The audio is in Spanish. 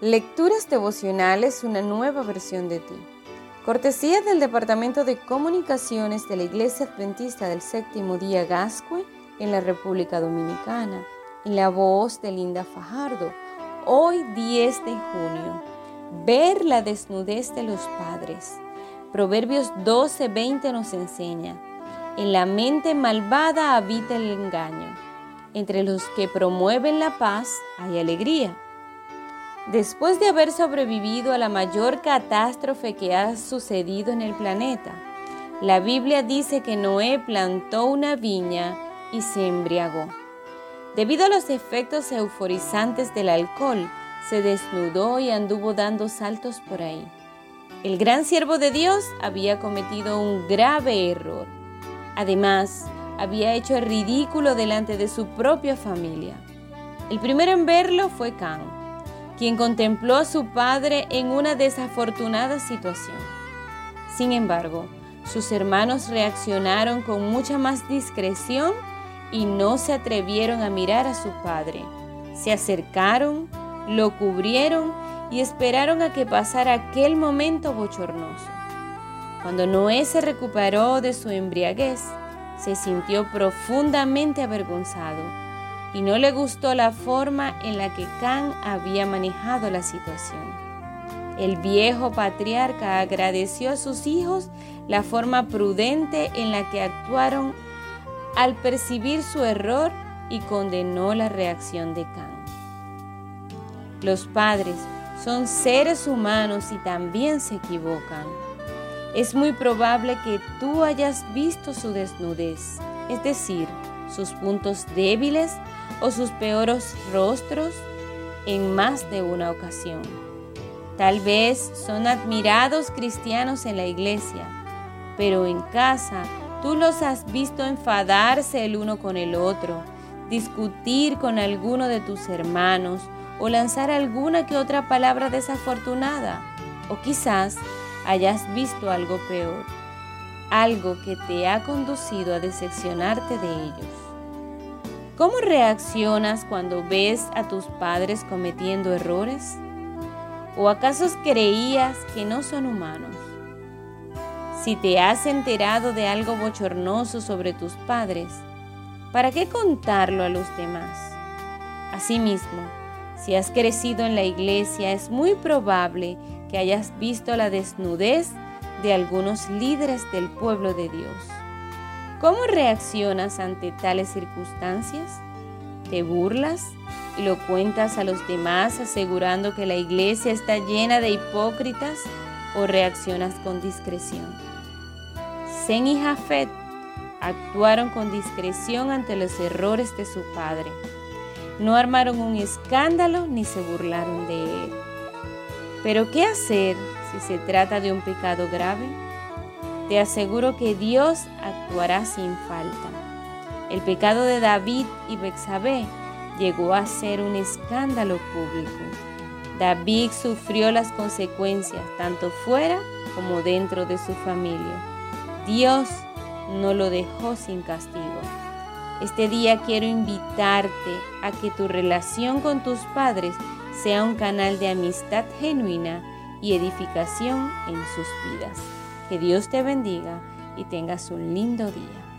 Lecturas devocionales, una nueva versión de ti. Cortesía del Departamento de Comunicaciones de la Iglesia Adventista del Séptimo Día Gascue en la República Dominicana, en la voz de Linda Fajardo. Hoy 10 de junio. Ver la desnudez de los padres. Proverbios 12:20 nos enseña. En la mente malvada habita el engaño. Entre los que promueven la paz hay alegría Después de haber sobrevivido a la mayor catástrofe que ha sucedido en el planeta, la Biblia dice que Noé plantó una viña y se embriagó. Debido a los efectos euforizantes del alcohol, se desnudó y anduvo dando saltos por ahí. El gran siervo de Dios había cometido un grave error. Además, había hecho el ridículo delante de su propia familia. El primero en verlo fue Can quien contempló a su padre en una desafortunada situación. Sin embargo, sus hermanos reaccionaron con mucha más discreción y no se atrevieron a mirar a su padre. Se acercaron, lo cubrieron y esperaron a que pasara aquel momento bochornoso. Cuando Noé se recuperó de su embriaguez, se sintió profundamente avergonzado y no le gustó la forma en la que Can había manejado la situación. El viejo patriarca agradeció a sus hijos la forma prudente en la que actuaron al percibir su error y condenó la reacción de Can. Los padres son seres humanos y también se equivocan. Es muy probable que tú hayas visto su desnudez, es decir, sus puntos débiles o sus peores rostros en más de una ocasión. Tal vez son admirados cristianos en la iglesia, pero en casa tú los has visto enfadarse el uno con el otro, discutir con alguno de tus hermanos o lanzar alguna que otra palabra desafortunada. O quizás hayas visto algo peor, algo que te ha conducido a decepcionarte de ellos. ¿Cómo reaccionas cuando ves a tus padres cometiendo errores? ¿O acaso creías que no son humanos? Si te has enterado de algo bochornoso sobre tus padres, ¿para qué contarlo a los demás? Asimismo, si has crecido en la iglesia, es muy probable que hayas visto la desnudez de algunos líderes del pueblo de Dios. ¿Cómo reaccionas ante tales circunstancias? ¿Te burlas y lo cuentas a los demás asegurando que la iglesia está llena de hipócritas o reaccionas con discreción? Zen y Jafet actuaron con discreción ante los errores de su padre. No armaron un escándalo ni se burlaron de él. Pero ¿qué hacer si se trata de un pecado grave? Te aseguro que Dios actuará sin falta. El pecado de David y Bexabé llegó a ser un escándalo público. David sufrió las consecuencias tanto fuera como dentro de su familia. Dios no lo dejó sin castigo. Este día quiero invitarte a que tu relación con tus padres sea un canal de amistad genuina y edificación en sus vidas. Que Dios te bendiga y tengas un lindo día.